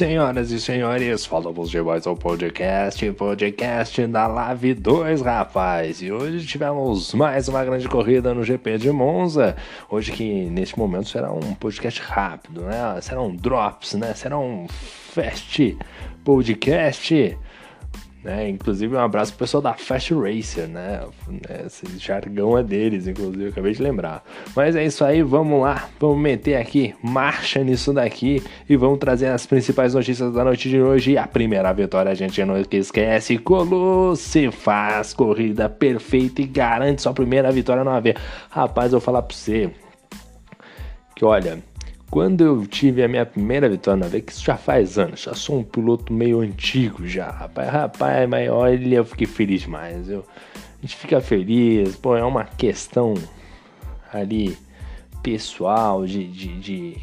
Senhoras e senhores, falamos de mais um podcast, podcast da Live 2, rapaz. E hoje tivemos mais uma grande corrida no GP de Monza. Hoje que neste momento será um podcast rápido, né? Serão drops, né? Será um fast podcast. Né? Inclusive, um abraço pro pessoal da Fast Racer, né? Esse jargão é deles, inclusive, acabei de lembrar. Mas é isso aí, vamos lá, vamos meter aqui marcha nisso daqui e vamos trazer as principais notícias da noite de hoje. A primeira vitória, a gente não esquece: Colosse faz corrida perfeita e garante sua primeira vitória no AV. Rapaz, eu vou falar pra você que olha quando eu tive a minha primeira vitória na V, que isso já faz anos, já sou um piloto meio antigo já, rapaz, rapaz, mas olha, eu fiquei feliz demais. Eu, a gente fica feliz, pô, é uma questão ali pessoal de, de, de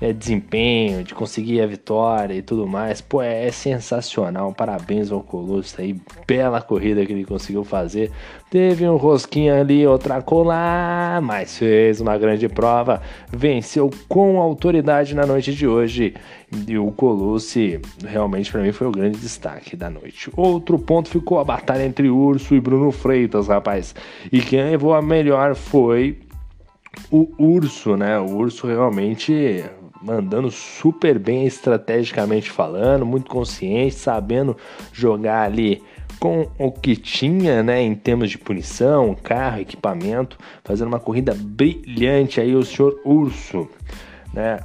né, desempenho, de conseguir a vitória e tudo mais. Pô, é, é sensacional. Parabéns ao Colosso aí. Bela corrida que ele conseguiu fazer. Teve um rosquinho ali, outra colar, mas fez uma grande prova. Venceu com autoridade na noite de hoje. E o Colosse realmente para mim foi o grande destaque da noite. Outro ponto ficou a batalha entre Urso e Bruno Freitas, rapaz. E quem levou a melhor foi o Urso, né? O Urso realmente mandando super bem estrategicamente falando, muito consciente, sabendo jogar ali com o que tinha, né, em termos de punição, carro, equipamento, fazendo uma corrida brilhante aí o senhor Urso, né?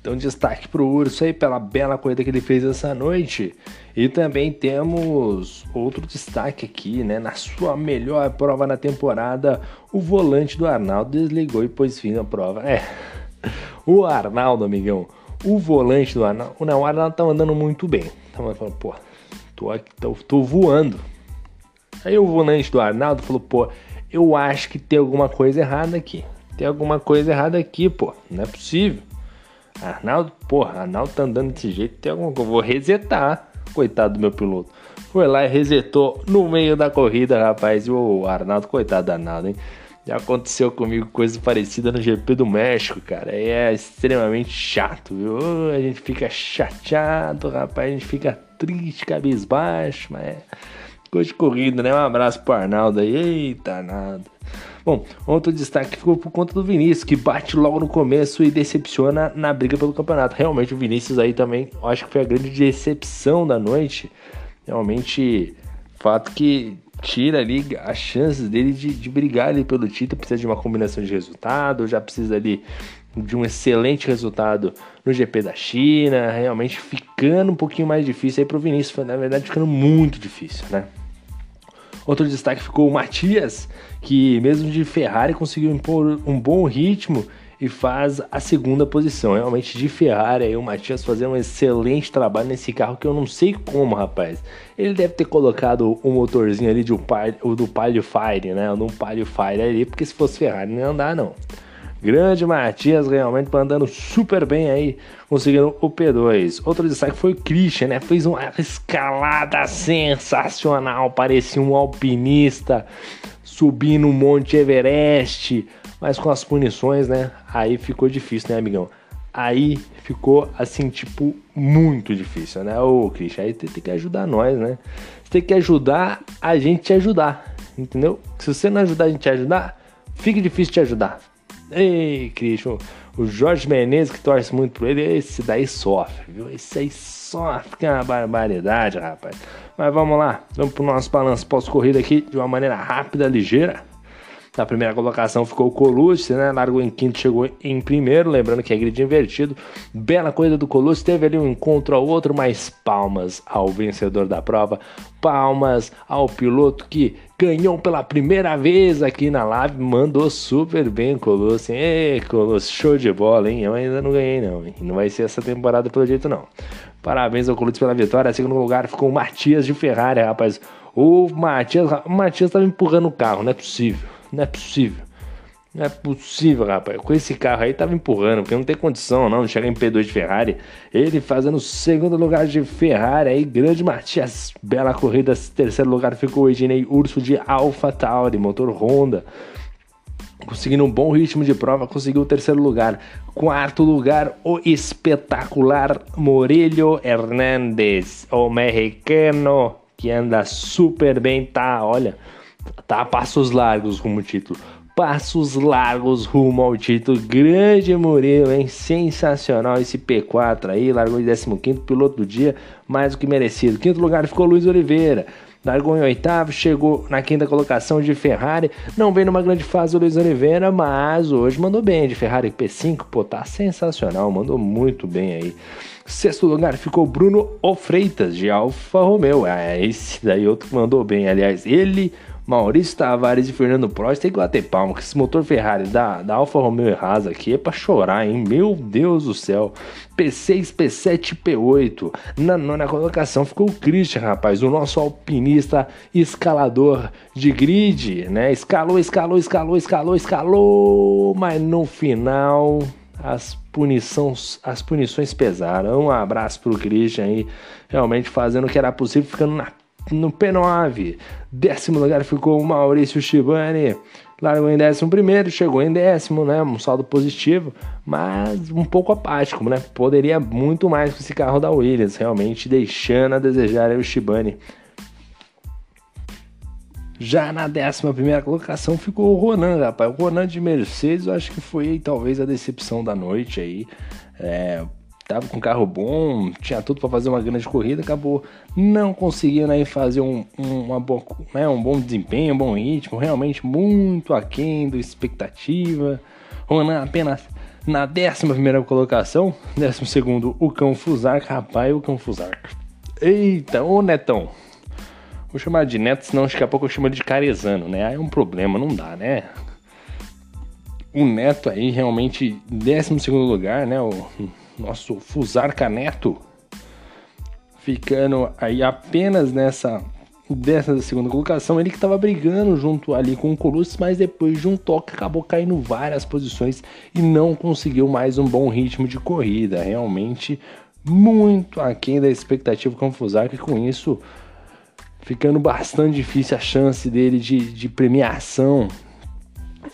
Então destaque para o Urso aí pela bela corrida que ele fez essa noite. E também temos outro destaque aqui, né? Na sua melhor prova na temporada, o volante do Arnaldo desligou e pôs fim na prova. É, o Arnaldo, amigão, o volante do Arnaldo, não, o Arnaldo tá andando muito bem. Então falando, pô, tô, aqui, tô, tô voando. Aí o volante do Arnaldo falou, pô, eu acho que tem alguma coisa errada aqui. Tem alguma coisa errada aqui, pô. Não é possível. Arnaldo, porra, Arnaldo tá andando desse jeito, tem alguma coisa. Vou resetar. Coitado do meu piloto. Foi lá e resetou no meio da corrida, rapaz. E o Arnaldo, coitado do Arnaldo, hein? Já aconteceu comigo coisa parecida no GP do México, cara. E é extremamente chato, viu? A gente fica chateado, rapaz. A gente fica triste, cabisbaixo, mas é coisa de corrida, né? Um abraço pro Arnaldo aí. Eita, nada. Bom, outro destaque ficou por conta do Vinícius, que bate logo no começo e decepciona na briga pelo campeonato. Realmente, o Vinícius aí também, acho que foi a grande decepção da noite. Realmente, fato que tira ali as chances dele de, de brigar ali pelo título. Precisa de uma combinação de resultado, já precisa ali de um excelente resultado no GP da China, realmente ficando um pouquinho mais difícil aí pro Vinícius, na verdade ficando muito difícil, né? Outro destaque ficou o Matias, que mesmo de Ferrari conseguiu impor um bom ritmo e faz a segunda posição. Realmente de Ferrari aí o Matias fazendo um excelente trabalho nesse carro que eu não sei como, rapaz. Ele deve ter colocado o um motorzinho ali de um o do Palio Fire, né? No Palio Fire ali, porque se fosse Ferrari não ia andar não. Grande Matias realmente andando super bem aí, conseguindo o P2. Outro destaque foi o Christian, né? Fez uma escalada sensacional, parecia um alpinista subindo o Monte Everest mas com as punições, né? Aí ficou difícil, né, amigão? Aí ficou assim, tipo, muito difícil, né? Ô, Christian, aí tem, que ajudar nós, né? Tem que ajudar a gente te ajudar, entendeu? Se você não ajudar a gente te ajudar, fica difícil te ajudar. Ei, Christian, o Jorge Menezes que torce muito por ele, esse daí sofre, viu? Esse aí sofre, que é uma barbaridade, rapaz. Mas vamos lá, vamos pro nosso balanço pós-corrida aqui de uma maneira rápida, ligeira. Na primeira colocação ficou o Colucci, né? Largou em quinto, chegou em primeiro. Lembrando que é grid invertido. Bela coisa do Colucci. Teve ali um encontro ao outro, mas palmas ao vencedor da prova. Palmas ao piloto que ganhou pela primeira vez aqui na live. Mandou super bem, Colucci. Ei, Colucci, show de bola, hein? Eu ainda não ganhei, não. Hein? Não vai ser essa temporada pelo jeito, não. Parabéns ao Colucci pela vitória. Segundo lugar ficou o Matias de Ferrari, rapaz. O Matias, o Matias tava empurrando o carro, não é possível. Não é possível. Não é possível, rapaz. Com esse carro aí tava empurrando, porque não tem condição não, chegar em P2 de Ferrari. Ele fazendo segundo lugar de Ferrari aí, grande Matias. Bela corrida. Terceiro lugar ficou o Ednei Urso de Alpha Tauri, motor Honda. conseguindo um bom ritmo de prova, conseguiu o terceiro lugar. Quarto lugar, o espetacular Morelho Hernandes, o mexicano que anda super bem, tá, olha, tá passos largos como título. Passos largos rumo ao título. Grande Murilo, hein? Sensacional esse P4 aí. Largou em 15 piloto do dia, mais do que merecido. Quinto lugar ficou Luiz Oliveira. Largou em oitavo, chegou na quinta colocação de Ferrari. Não vem numa grande fase o Luiz Oliveira, mas hoje mandou bem de Ferrari P5. Pô, tá sensacional, mandou muito bem aí. Sexto lugar ficou Bruno Ofreitas, de Alfa Romeo. É, esse daí outro mandou bem. Aliás, ele, Maurício Tavares e Fernando Prost tem que bater palma. Que esse motor Ferrari da, da Alfa Romeo e Haas aqui é pra chorar, hein? Meu Deus do céu. P6, P7 P8. Na nona colocação ficou o Christian, rapaz, o nosso alpinista escalador de grid, né? Escalou, escalou, escalou, escalou, escalou, mas no final as punições, as punições pesaram. Um abraço pro Christian aí, realmente fazendo o que era possível, ficando na, no P9. Décimo lugar ficou o Maurício Shibani. Largou em décimo primeiro, chegou em décimo, né? Um saldo positivo, mas um pouco apático, né? Poderia muito mais com esse carro da Williams, realmente deixando a desejar o Shibani. Já na 11 colocação ficou o Ronan, rapaz. O Ronan de Mercedes, eu acho que foi talvez a decepção da noite aí. É, tava com carro bom, tinha tudo para fazer uma grande corrida, acabou não conseguindo aí fazer um, um, boa, né, um bom desempenho, um bom ritmo, realmente muito aquém da expectativa. Ronan apenas na 11 colocação, 12 o Cão Fusar, rapaz, o Cão Fusar. Eita, ô Netão, Vou chamar de neto, senão daqui a pouco eu chamo de carezano, né? Aí é um problema, não dá, né? O neto aí realmente, 12 lugar, né? O nosso Fusarca Neto. Ficando aí apenas nessa dessa segunda colocação, ele que estava brigando junto ali com o Colucci, mas depois de um toque acabou caindo várias posições e não conseguiu mais um bom ritmo de corrida. Realmente muito aquém da expectativa com o Fusarca e com isso ficando bastante difícil a chance dele de, de premiação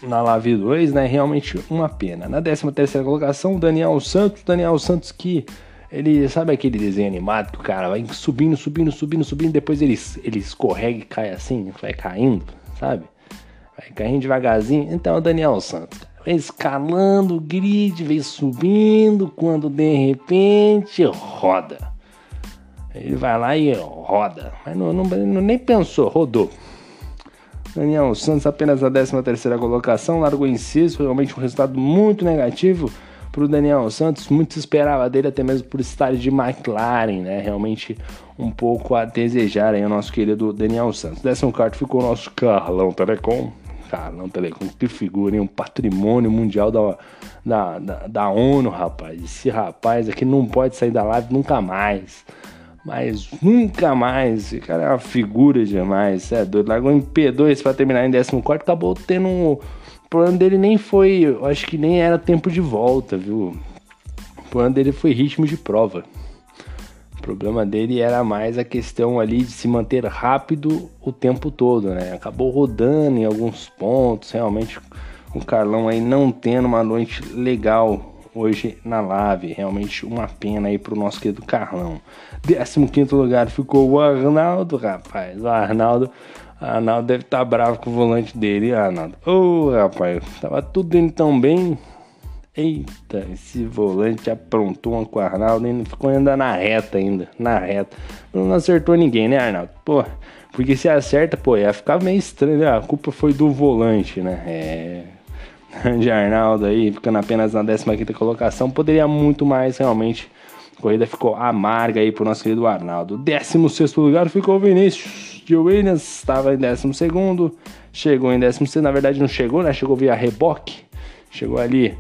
na Live 2, né? Realmente uma pena. Na 13 terceira colocação, Daniel Santos. Daniel Santos que ele sabe aquele desenho animado que o cara vai subindo, subindo, subindo, subindo, depois ele, ele escorrega e cai assim, vai caindo, sabe? Vai caindo devagarzinho. Então o Daniel Santos. Vem escalando o grid, vem subindo, quando de repente roda. Ele vai lá e roda. Mas não, não nem pensou, rodou. Daniel Santos apenas na 13 terceira colocação, largou em sexto, realmente um resultado muito negativo para o Daniel Santos. Muito se esperava dele, até mesmo por estar de McLaren, né? Realmente um pouco a desejar aí o nosso querido Daniel Santos. Décimo quarto ficou o nosso Carlão Telecom. Carlão Telecom, que figura, hein? Um patrimônio mundial da, da, da, da ONU, rapaz. Esse rapaz aqui não pode sair da live nunca mais mas nunca mais. Cara é uma figura demais. É doido. Largou em P2 para terminar em 14. Acabou tendo um. O problema dele nem foi. Eu acho que nem era tempo de volta, viu? O problema dele foi ritmo de prova. O problema dele era mais a questão ali de se manter rápido o tempo todo, né? Acabou rodando em alguns pontos. Realmente o Carlão aí não tendo uma noite legal hoje na Lave. Realmente uma pena aí pro nosso querido Carlão. 15 lugar ficou o Arnaldo, rapaz. O Arnaldo. Arnaldo deve estar tá bravo com o volante dele, Arnaldo. Ô, oh, rapaz, tava tudo indo tão bem. Eita, esse volante aprontou uma com o Arnaldo e ficou ainda na reta ainda, na reta. Não acertou ninguém, né, Arnaldo? Pô, porque se acerta, pô, ia ficar meio estranho, né? A culpa foi do volante, né? É, de Arnaldo aí, ficando apenas na 15 colocação, poderia muito mais realmente. A corrida ficou amarga aí pro nosso querido Arnaldo. 16 lugar ficou o Vinícius de Williams, estava em 12, chegou em 16, na verdade não chegou, né? Chegou via reboque, chegou ali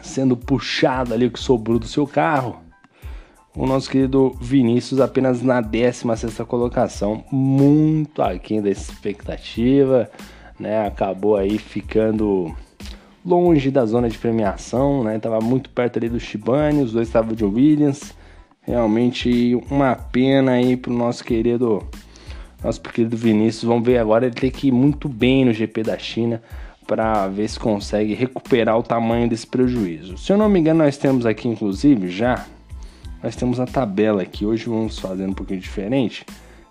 sendo puxado ali o que sobrou do seu carro. O nosso querido Vinícius apenas na 16 colocação, muito aquém da expectativa né? Acabou aí ficando longe da zona de premiação, né? Tava muito perto ali do Shibane, os dois estavam de Williams. Realmente uma pena aí pro nosso querido nosso querido Vinícius. Vamos ver agora ele tem que ir muito bem no GP da China para ver se consegue recuperar o tamanho desse prejuízo. Se eu não me engano, nós temos aqui, inclusive, já, nós temos a tabela aqui. Hoje vamos fazendo um pouquinho diferente.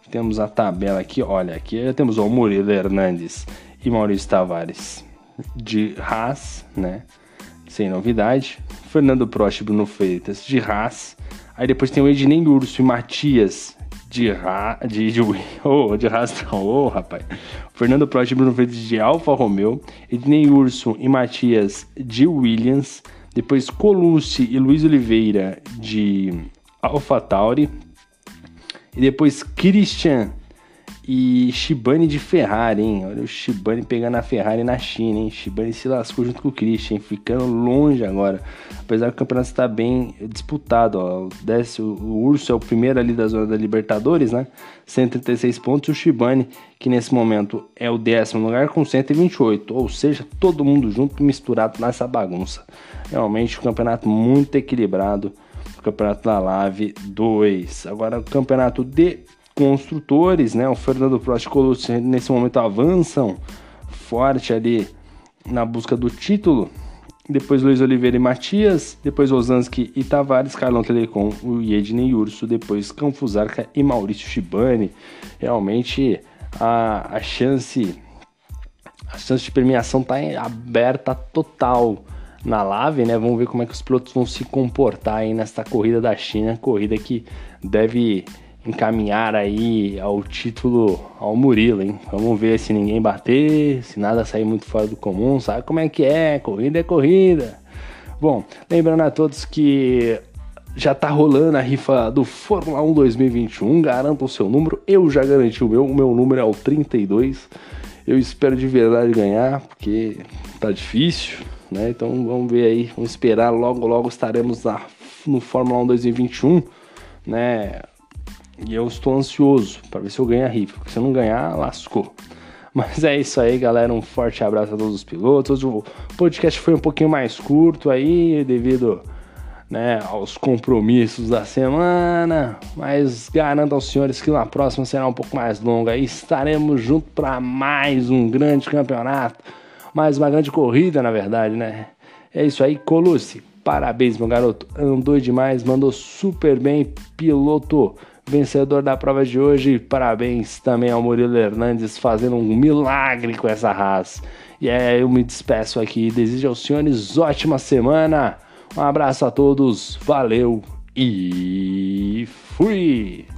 Temos a tabela aqui, olha, aqui temos o Murilo Hernandes e Maurício Tavares de Haas, né? Sem novidade. Fernando Prost e Bruno Freitas de Haas. Aí depois tem o Ednei Urso e Matias de Haas. De, de, oh, de Haas não, oh, rapaz. Fernando Prost e Bruno Freitas de Alfa Romeo. Ednei Urso e Matias de Williams. Depois Colucci e Luiz Oliveira de Alfa Tauri. E depois Christian e Shibane de Ferrari, hein? Olha o Shibane pegando a Ferrari na China, hein? Shibane se lascou junto com o Christian, ficando longe agora. Apesar que o campeonato está bem disputado, ó. O, o Urso é o primeiro ali da zona da Libertadores, né? 136 pontos. E o Shibane, que nesse momento é o décimo lugar, com 128. Ou seja, todo mundo junto misturado nessa bagunça. Realmente, um campeonato muito equilibrado. O campeonato da Lave 2. Agora, o campeonato de construtores, né? O Fernando Prost e Colucci nesse momento avançam forte ali na busca do título. Depois Luiz Oliveira e Matias, depois Osansky e Tavares, Carlão Telecom, o Ednei Urso, depois Canfusarca e Maurício Shibani. Realmente a, a chance a chance de premiação está aberta total na Lave, né? Vamos ver como é que os pilotos vão se comportar aí nesta corrida da China, corrida que deve encaminhar aí ao título ao Murilo, hein? Vamos ver se ninguém bater, se nada sair muito fora do comum, sabe como é que é? Corrida é corrida. Bom, lembrando a todos que já tá rolando a rifa do Fórmula 1 2021, garanta o seu número, eu já garanti o meu, o meu número é o 32. Eu espero de verdade ganhar, porque tá difícil, né? Então vamos ver aí, vamos esperar, logo logo estaremos na, no Fórmula 1 2021, né? E eu estou ansioso para ver se eu ganho a rifa, porque se eu não ganhar, lascou. Mas é isso aí, galera. Um forte abraço a todos os pilotos. O podcast foi um pouquinho mais curto aí, devido né, aos compromissos da semana. Mas garanto aos senhores que na próxima será um pouco mais longa. E estaremos juntos para mais um grande campeonato. Mais uma grande corrida, na verdade, né? É isso aí, Colucci. Parabéns, meu garoto. Andou demais, mandou super bem, piloto vencedor da prova de hoje. Parabéns também ao Murilo Hernandes fazendo um milagre com essa raça. E é, eu me despeço aqui. Desejo aos senhores ótima semana. Um abraço a todos, valeu e fui!